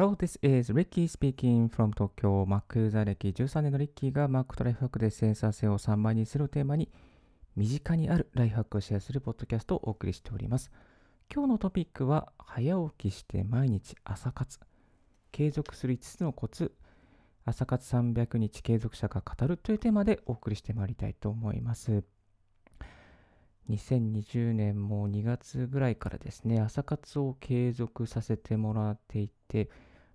Hello, this is Ricky speaking from Tokyo. Mac 座歴13年のリッキーが Mac とライフハックでセンサー性を3倍にするテーマに身近にあるライフハックをシェアするポッドキャストをお送りしております。今日のトピックは早起きして毎日朝活継続する5つのコツ朝活300日継続者が語るというテーマでお送りしてまいりたいと思います。2020年も2月ぐらいからですね、朝活を継続させてもらっていて、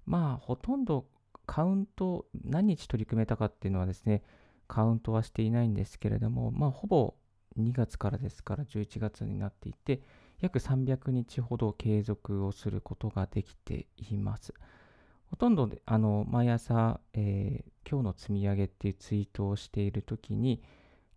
まあ、ほとんどカウント、何日取り組めたかっていうのはですね、カウントはしていないんですけれども、まあ、ほぼ2月からですから11月になっていて、約300日ほど継続をすることができています。ほとんどあの毎朝、えー、今日の積み上げっていうツイートをしているときに、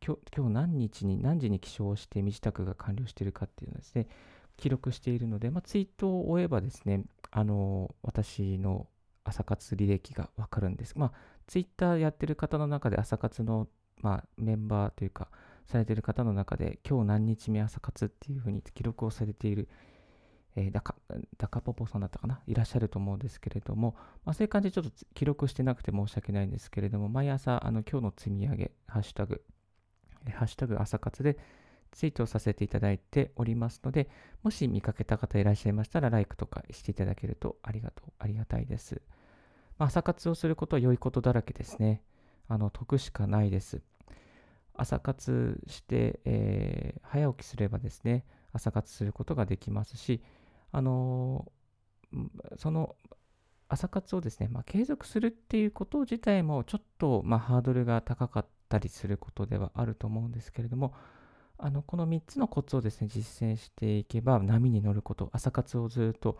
今日今日何日に何時に起床して身支度が完了しているかっていうのですね、記録しているので、まあ、ツイートを終えばですね、あの私の朝活履歴がわかるんです。まあ、ツイッターやってる方の中で朝活の、まあ、メンバーというか、されてる方の中で、今日何日目朝活っていうふうに記録をされている、えー、ダカダカポポさんだったかな？いらっしゃると思うんですけれども、まあ、そういう感じでちょっと記録してなくて申し訳ないんですけれども、毎朝、あの今日の積み上げ、ハッシュタグ、ハッシュタグ朝活でツイートをさせていただいておりますので、もし見かけた方いらっしゃいましたら、LIKE とかしていただけるとありがとう、ありがたいです。まあ、朝活をすることは良いことだらけですね。あの、得しかないです。朝活して、えー、早起きすればですね、朝活することができますし、あのー、その朝活をですね、まあ、継続するっていうこと自体もちょっと、まあ、ハードルが高かったりすることではあると思うんですけれども、あのこの3つのコツをですね、実践していけば波に乗ること、朝活をずっと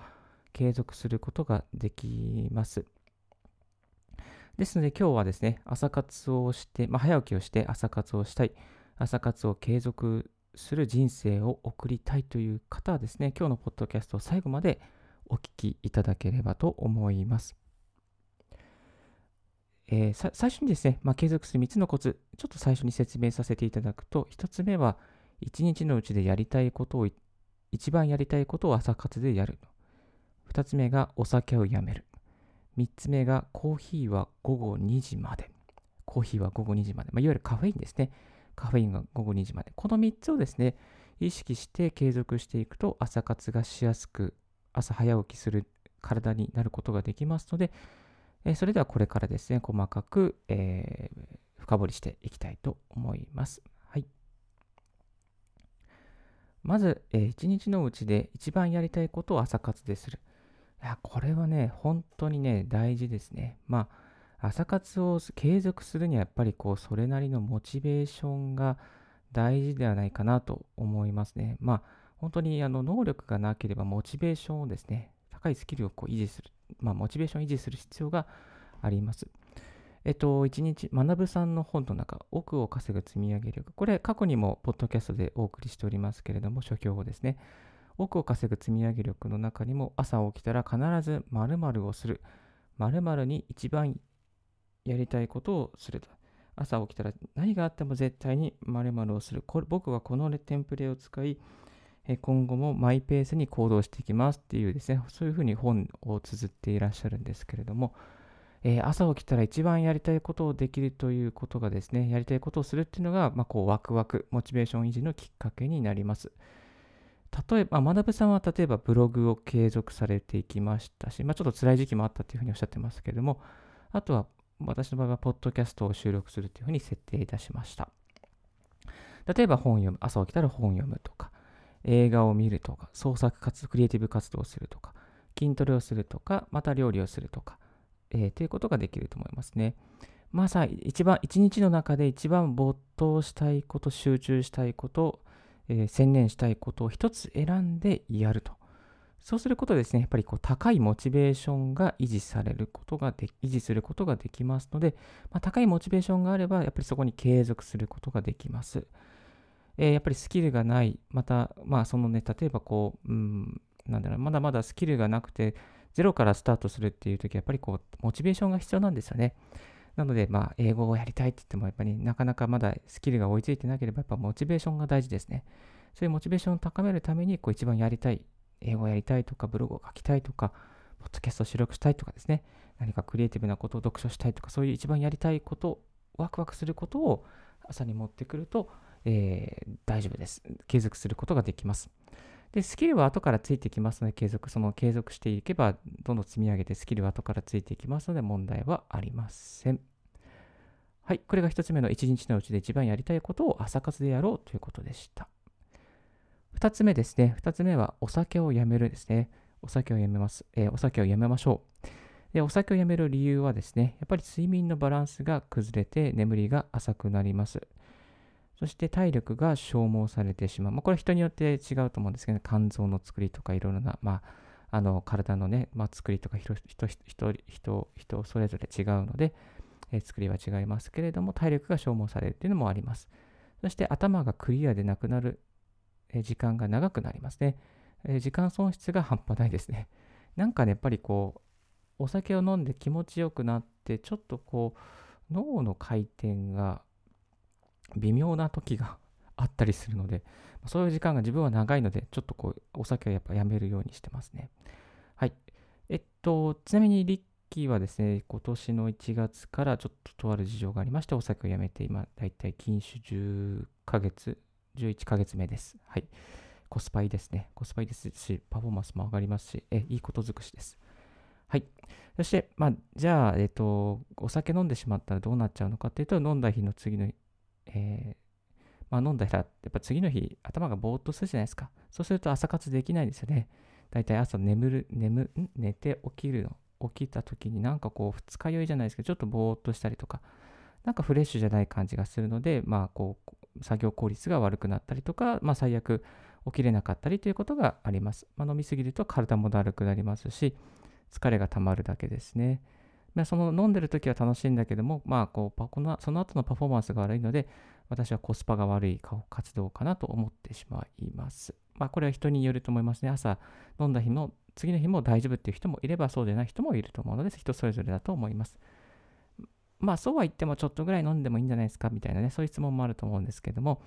継続することができます。ですので今日はですね、朝活をして、まあ、早起きをして朝活をしたい、朝活を継続する人生を送りたいという方はですね、今日のポッドキャストを最後までお聞きいただければと思います。えー、最初にですね、まあ、継続する3つのコツ、ちょっと最初に説明させていただくと、1つ目は、1日のうちでやりたいことを、一番やりたいことを朝活でやる。2つ目が、お酒をやめる。3つ目が、コーヒーは午後2時まで。コーヒーは午後2時まで。まあ、いわゆるカフェインですね。カフェインが午後2時まで。この3つをですね、意識して継続していくと、朝活がしやすく、朝早起きする体になることができますので、えそれではこれからですね、細かく、えー、深掘りしていきたいと思います。はい。まず、えー、一日のうちで一番やりたいことを朝活でする。いや、これはね、本当にね、大事ですね。まあ、朝活を継続するにはやっぱりこう、それなりのモチベーションが大事ではないかなと思いますね。まあ、本当にあの能力がなければモチベーションをですね、高いスキルをこう維持する、まあ、モチベーションを維持する必要があります。えっと、1日、学さんの本の中、奥を稼ぐ積み上げ力。これ、過去にもポッドキャストでお送りしておりますけれども、書評をですね。奥を稼ぐ積み上げ力の中にも、朝起きたら必ず〇〇をする。〇〇に一番やりたいことをすると。朝起きたら何があっても絶対に〇〇をする。これ僕はこのテンプレを使い、今後もマイペースに行動していきますっていうですね、そういうふうに本を綴っていらっしゃるんですけれども、えー、朝起きたら一番やりたいことをできるということがですね、やりたいことをするっていうのが、まあ、こうワクワク、モチベーション維持のきっかけになります。例えば、まあ、学さんは例えばブログを継続されていきましたし、まあ、ちょっと辛い時期もあったというふうにおっしゃってますけれども、あとは私の場合は、ポッドキャストを収録するというふうに設定いたしました。例えば本読む、朝起きたら本読むとか、映画を見るとか、創作活動、クリエイティブ活動をするとか、筋トレをするとか、また料理をするとか、えー、ということができると思いますね。まあさ、一番、一日の中で一番没頭したいこと、集中したいこと、えー、専念したいことを一つ選んでやると。そうすることですね、やっぱりこう高いモチベーションが維持されることがで、維持することができますので、まあ、高いモチベーションがあれば、やっぱりそこに継続することができます。えー、やっぱりスキルがない、また、まあ、そのね、例えばこう、うん、なんだろう、まだまだスキルがなくて、ゼロからスタートするっていう時は、やっぱりこう、モチベーションが必要なんですよね。なので、まあ、英語をやりたいって言っても、やっぱりなかなかまだスキルが追いついてなければ、やっぱモチベーションが大事ですね。そういうモチベーションを高めるために、こう、一番やりたい、英語をやりたいとか、ブログを書きたいとか、ポッドキャストを収録したいとかですね、何かクリエイティブなことを読書したいとか、そういう一番やりたいこと、ワクワクすることを朝に持ってくると、えー、大丈夫です。継続することができます。で、スキルは後からついてきますので、継続、その継続していけば、どんどん積み上げてスキルは後からついていきますので、問題はありません。はい、これが1つ目の1日のうちで一番やりたいことを朝活でやろうということでした。2つ目ですね。2つ目はお酒をやめるですね。お酒をやめます。えー、お酒をやめましょう。で、お酒をやめる理由はですね、やっぱり睡眠のバランスが崩れて眠りが浅くなります。そして体力が消耗されてしまう。まあ、これ人によって違うと思うんですけど、ね肝臓の作りとかいろいろな、まあ、あの体のね、まあ、作りとか人人人人それぞれ違うので、え作りは違いますけれども、体力が消耗されるというのもあります。そして頭がクリアでなくなる、え時間が長くなりますね、え時間損失が半端ないですね。なんかね、やっぱりこう、お酒を飲んで気持ちよくなって、ちょっとこう、脳の回転が微妙な時があったりするので、そういう時間が自分は長いので、ちょっとこう、お酒はやっぱやめるようにしてますね。はい。えっと、ちなみに、リッキーはですね、今年の1月からちょっととある事情がありまして、お酒をやめて、今、だいたい禁酒10ヶ月、11ヶ月目です。はい。コスパいいですね。コスパいいですし、パフォーマンスも上がりますし、え、いいこと尽くしです。はい。そして、まあ、じゃあ、えっ、と、お酒飲んでしまったらどうなっちゃうのかっていうと、飲んだ日の次の、えー、まあ、飲んだら、やっぱ次の日、頭がぼーっとするじゃないですか。そうすると朝活できないですよね。だいたい朝眠る、眠、寝て起きるの。起きた時になんかこう二日酔いじゃないですけど、ちょっとぼーっとしたりとか、なんかフレッシュじゃない感じがするので、まあこう、作業効率が悪くなったりとか、まあ最悪起きれなかったりということがあります。まあ、飲みすぎると体もだるくなりますし、疲れがたまるだけですね。まあ、その飲んでる時は楽しいんだけども、まあこうこのその後のパフォーマンスが悪いので、私はコスパが悪い活動かなと思ってしまいます。まあこれは人によると思いますね。朝飲んだ日の次の日も大丈夫っていう人もいればそうでない人もいると思うので、人それぞれだと思います。まあそうは言ってもちょっとぐらい飲んでもいいんじゃないですかみたいなね、そういう質問もあると思うんですけども、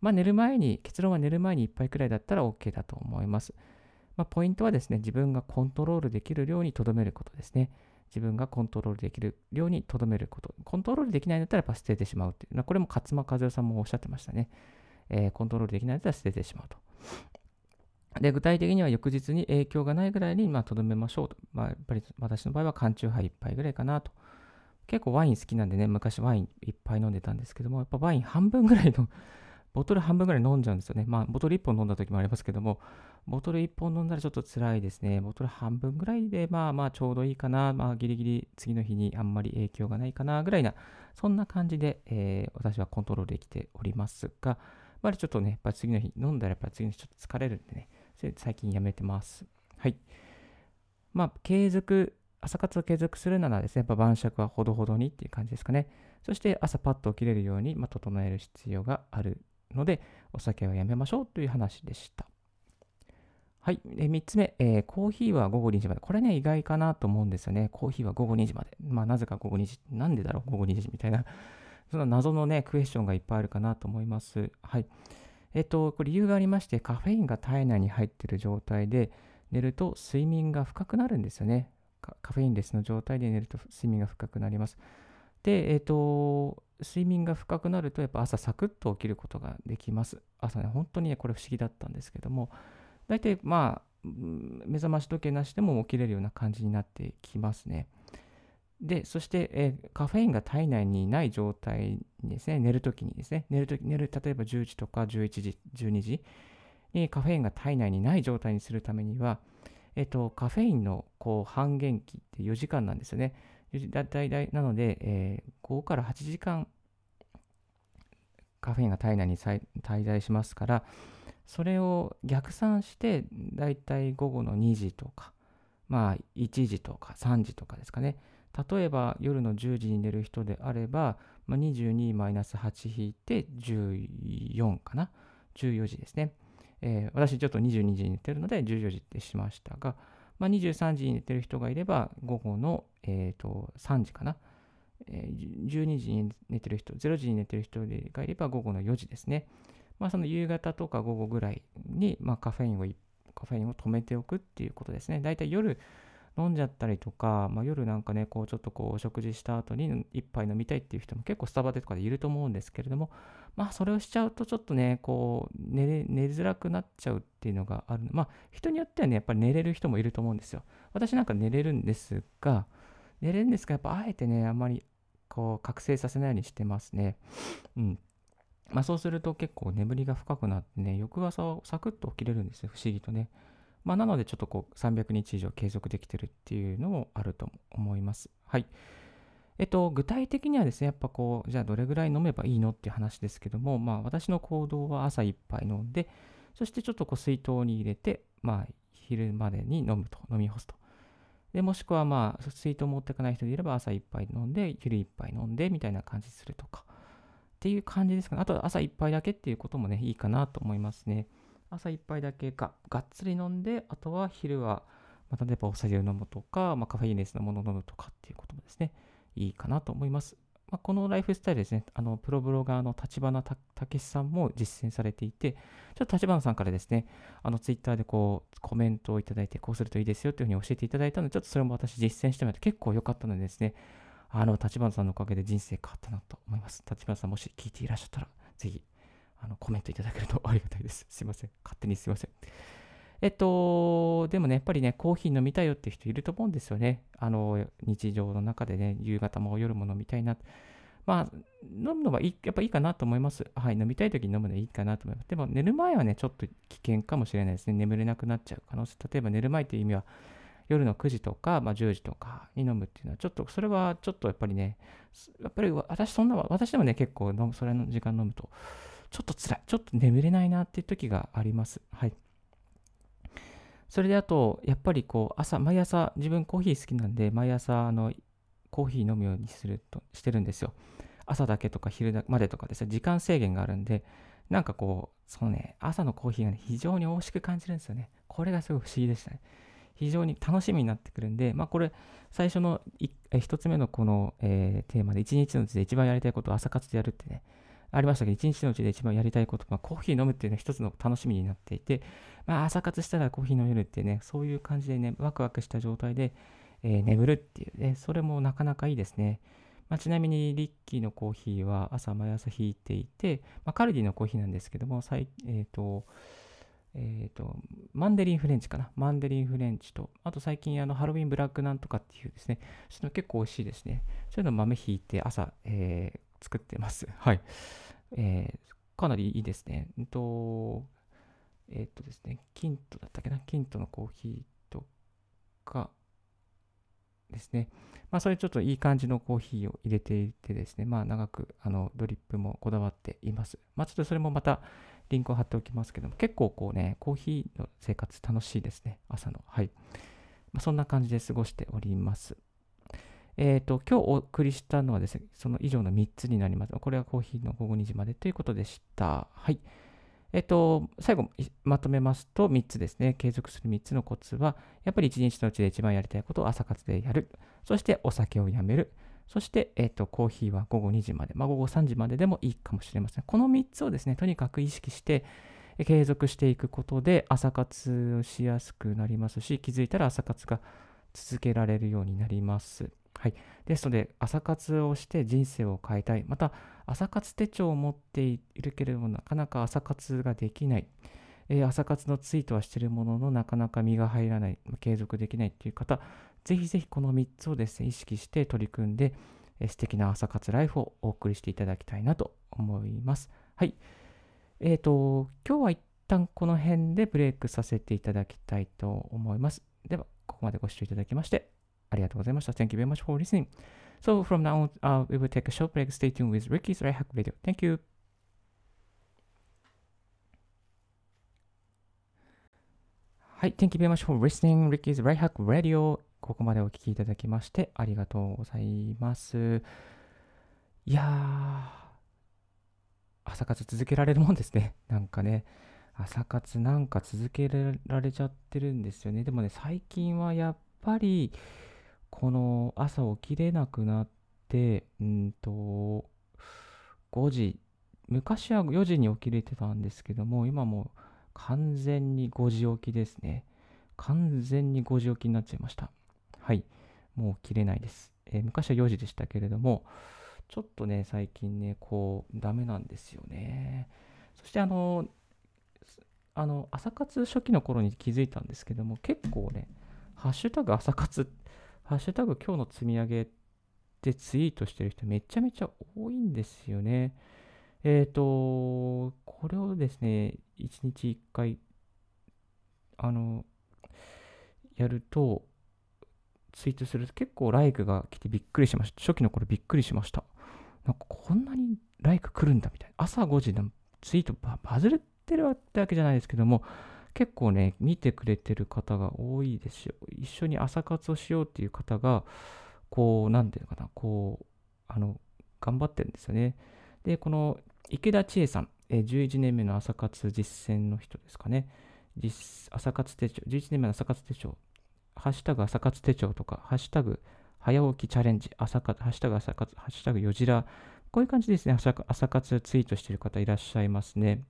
まあ寝る前に、結論は寝る前に1杯くらいだったら OK だと思います。まあポイントはですね、自分がコントロールできる量にとどめることですね。自分がコントロールできる量にとどめること。コントロールできないんだったらやっぱ捨ててしまうっていう。これも勝間和代さんもおっしゃってましたね。えー、コントロールできないんだったら捨ててしまうと。で、具体的には翌日に影響がないぐらいにとどめましょうと。まあ、やっぱり私の場合は缶チューハイ1杯ぐらいかなと。結構ワイン好きなんでね、昔ワインいっぱい飲んでたんですけども、やっぱワイン半分ぐらいの、ボトル半分ぐらい飲んじゃうんですよね。まあ、ボトル1本飲んだ時もありますけども、ボトル1本飲んだらちょっと辛いですね。ボトル半分ぐらいで、まあまあちょうどいいかな。まあギリギリ次の日にあんまり影響がないかな、ぐらいな、そんな感じで、えー、私はコントロールできておりますが、やっぱりちょっとね、やっぱ次の日飲んだらやっぱ次の日ちょっと疲れるんでね、それ最近やめてます。はい。まあ、継続、朝活を継続するならですね、やっぱ晩酌はほどほどにっていう感じですかね。そして朝パッと起きれるように、まあ、整える必要があるので、お酒はやめましょうという話でした。はい。で、3つ目、えー、コーヒーは午後2時まで。これね、意外かなと思うんですよね。コーヒーは午後2時まで。まあ、なぜか午後2時。なんでだろう、午後2時みたいな。その謎のね、クエスチョンがいっぱいあるかなと思います。はい。えっと、これ理由がありまして、カフェインが体内に入っている状態で寝ると睡眠が深くなるんですよね。カフェインレスの状態で寝ると睡眠が深くなります。で、えっと、睡眠が深くなると、やっぱ朝サクッと起きることができます。朝ね、本当にね、これ不思議だったんですけども、大体まあ、目覚まし時計なしでも起きれるような感じになってきますね。で、そして、え、カフェインが体内にない状態にですね、寝るときにですね、寝るとき、寝る、例えば10時とか11時、12時にカフェインが体内にない状態にするためには、えっ、と、カフェインのこう半減期って4時間なんですよね。だいたいなので、えー、5から8時間カフェインが体内に滞在しますから、それを逆算して、だいたい午後の2時とか、まあ1時とか3時とかですかね。例えば夜の10時に寝る人であれば、まあ、22-8引いて14かな。14時ですね。えー、私ちょっと22時に寝てるので14時ってしましたが、まあ、23時に寝てる人がいれば午後の、えー、と3時かな。えー、12時に寝てる人、0時に寝てる人がいれば午後の4時ですね。まあ、その夕方とか午後ぐらいに、まあ、カフェインをカフェインを止めておくっていうことですね。だいたい夜飲んじゃったりとか、まあ、夜なんかね、こうちょっとこうお食事した後に一杯飲みたいっていう人も結構スタバでとかでいると思うんですけれども、まあそれをしちゃうとちょっとね、こう寝寝づらくなっちゃうっていうのがある。まあ人によってはね、やっぱり寝れる人もいると思うんですよ。私なんか寝れるんですが、寝れるんですが、やっぱあえてね、あんまりこう覚醒させないようにしてますね。うん。まあそうすると結構眠りが深くなってね、翌朝サクッと起きれるんですよ、不思議とね。まあ、なのでちょっとこう300日以上継続できてるっていうのもあると思います。はい。えっと、具体的にはですね、やっぱこう、じゃあどれぐらい飲めばいいのっていう話ですけども、まあ私の行動は朝1杯飲んで、そしてちょっとこう水筒に入れて、まあ昼までに飲むと、飲み干すと。で、もしくはまあ水筒持ってかない人でいれば朝1杯飲んで、昼1杯飲んでみたいな感じするとか。っていう感じですかね。あとは朝1杯だけっていうこともね、いいかなと思いますね。朝1杯だけががっつり飲んで、あとは昼は、まあ、例えばお酒を飲むとか、まあ、カフェインレスのものを飲むとかっていうこともですね、いいかなと思います。まあ、このライフスタイルですね、あのプロブロガーの立花武さんも実践されていて、ちょっと立花さんからですね、あのツイッターでこうコメントをいただいて、こうするといいですよというふうに教えていただいたので、ちょっとそれも私実践してみて結構良かったのでですね、あの立花さんのおかげで人生変わったなと思います。立花さんもし聞いていらっしゃったら、ぜひあのコメントいただけるとありがたいです。すいません。勝手にすいません。えっと、でもね、やっぱりね、コーヒー飲みたいよって人いると思うんですよね。あの、日常の中でね、夕方も夜も飲みたいな。まあ、飲むのはいいやっぱいいかなと思います。はい、飲みたい時に飲むのはいいかなと思います。でも、寝る前はね、ちょっと危険かもしれないですね。眠れなくなっちゃう可能性。例えば、寝る前という意味は、夜の9時とか、まあ、10時とかに飲むっていうのは、ちょっと、それはちょっとやっぱりね、やっぱり私、そんな、私でもね、結構飲む、それの時間飲むと、ちょっと辛い、ちょっと眠れないなっていう時があります。はい。それであと、やっぱりこう、朝、毎朝、自分コーヒー好きなんで、毎朝、あの、コーヒー飲むようにすると、してるんですよ。朝だけとか昼までとかですね、時間制限があるんで、なんかこう、そのね、朝のコーヒーがね、非常に美味しく感じるんですよね。これがすごい不思議でしたね。非常に楽しみになってくるんで、まあこれ、最初の1つ目のこの、えー、テーマで、1日のうちで一番やりたいことを朝活でやるってね、ありましたけど、一日のうちで一番やりたいこと、まあ、コーヒー飲むっていうのは一つの楽しみになっていて、まあ、朝活したらコーヒー飲めるっていうね、そういう感じでね、ワクワクした状態で、えー、眠るっていうね、それもなかなかいいですね。まあ、ちなみにリッキーのコーヒーは朝毎朝引いていて、まあ、カルディのコーヒーなんですけども、最えっ、ー、と、えっ、ー、と、マンデリンフレンチかな？マンデリンフレンチと、あと最近あのハロウィンブラックなんとかっていうですね、その結構美味しいですね。そういうの豆引いて朝、えー、作ってます。はい。えー、かなりいいですね。えっと、えっとですね、キントだったっけな、キントのコーヒーとかですね。まあ、それちょっといい感じのコーヒーを入れていてですね、まあ、長くあのドリップもこだわっています。まあ、ちょっとそれもまたリンクを貼っておきますけども、結構こうね、コーヒーの生活楽しいですね、朝の。はい。まあ、そんな感じで過ごしております。え、ー、と、今日お送りしたのはですね、その以上の3つになります。これはコーヒーの午後2時までということでした。はい。えっ、ー、と、最後まとめますと3つですね。継続する3つのコツは、やっぱり1日のうちで一番やりたいことを朝活でやる。そしてお酒をやめる。そして、えっ、ー、と、コーヒーは午後2時まで。まあ、午後3時まででもいいかもしれません。この3つをですね、とにかく意識して、継続していくことで朝活をしやすくなりますし、気づいたら朝活が続けられるようになります。はい。ですので、朝活をして人生を変えたい。また、朝活手帳を持っているけれども、なかなか朝活ができない。えー、朝活のツイートはしているものの、なかなか身が入らない、継続できないという方、ぜひぜひこの3つをですね、意識して取り組んで、えー、素敵な朝活ライフをお送りしていただきたいなと思います。はい。えっ、ー、と、今日は一旦この辺でブレイクさせていただきたいと思います。では、ここまでご視聴いただきましてありがとうございました。Thank you very much for listening. So from now on, uh, we will take a short break. Stay tuned with Ricky's Right Hack Radio. Thank you. はい、Thank you very much for listening. Ricky's Right Hack Radio. ここまでお聞きいただきましてありがとうございます。いやー、朝活続けられるもんですね。なんかね、朝活なんか続けられちゃってるんですよね。でもね、最近はやっぱり、この朝起きれなくなって、うんと、5時、昔は4時に起きれてたんですけども、今もう完全に5時起きですね。完全に5時起きになっちゃいました。はい。もう切れないです。えー、昔は4時でしたけれども、ちょっとね、最近ね、こう、ダメなんですよね。そして、あの、あの、朝活初期の頃に気づいたんですけども、結構ね、ハッシュタグ朝活、ハッシュタグ今日の積み上げでツイートしてる人めちゃめちゃ多いんですよね。えっ、ー、と、これをですね、1日1回、あの、やると、ツイートすると結構ライクが来てびっくりしました。初期の頃びっくりしました。なんかこんなにライク来るんだみたいな。朝5時のツイートバズってるわけじゃないですけども、結構ね、見てくれてる方が多いですよ。一緒に朝活をしようっていう方が、こう、なんていうのかな、こう、あの、頑張ってるんですよね。で、この池田千恵さん、え11年目の朝活実践の人ですかね。実朝活手帳、11年目の朝活手帳、ハッシュタグ朝活手帳とか、ハッシュタグ早起きチャレンジ、朝活、ハッシュタグ朝活、ハッシュタグよじら、こういう感じですね、朝朝活ツイートしてる方いらっしゃいますね。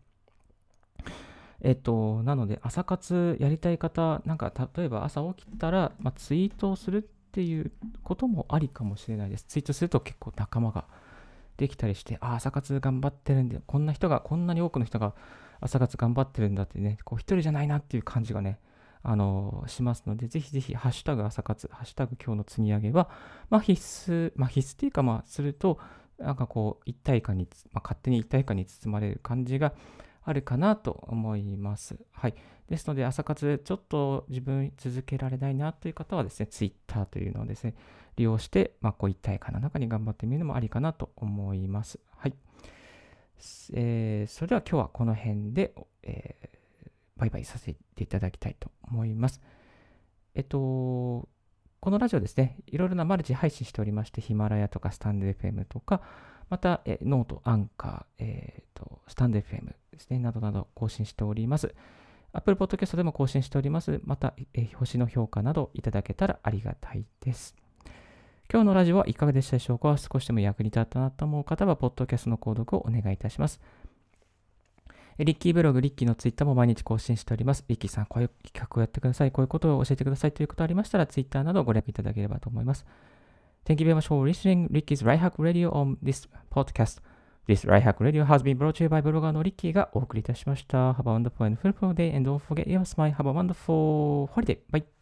えっと、なので、朝活やりたい方、なんか例えば朝起きたら、まあ、ツイートをするっていうこともありかもしれないです。ツイートすると結構仲間ができたりして、あ、朝活頑張ってるんで、こんな人が、こんなに多くの人が朝活頑張ってるんだってね、こう一人じゃないなっていう感じがね、あのしますので、ぜひぜひ、ハッシュタグ朝活、ハッシュタグ今日の積み上げは、まあ、必須、まあ、必須っていうか、まあ、すると、なんかこう、一体感に、まあ、勝手に一体感に包まれる感じがあるかなと思います。はい。ですので、朝活、ちょっと自分続けられないなという方はですね、Twitter というのをですね、利用して、まあ、こう一体感の中に頑張ってみるのもありかなと思います。はい。えー、それでは今日はこの辺で、えー、バイバイさせていただきたいと思います。えっと、このラジオですね、いろいろなマルチ配信しておりまして、ヒマラヤとか stand.fm とか、また、え note、Anchor、えーと、 stand.fm ですね、などなど更新しております。Apple Podcast でも更新しております。また、え星の評価などいただけたらありがたいです。今日のラジオはいかがでしたでしょうか？少しでも役に立ったなと思う方は、ポッドキャストの購読をお願いいたします。リッキーブログ、リッキーのツイッターも毎日更新しております。リッキーさん、こういう企画をやってください。こういうことを教えてくださいということありましたら、ツイッターなどご連絡いただければと思います。Thank you very much for listening Ricky's Right Hack Radio on this podcast. This Right Hack Radio has been brought to you by ブロガーのリッキーがお送りいたしました。Have a wonderful and fruitful day and don't forget your smile. Have a wonderful holiday. Bye.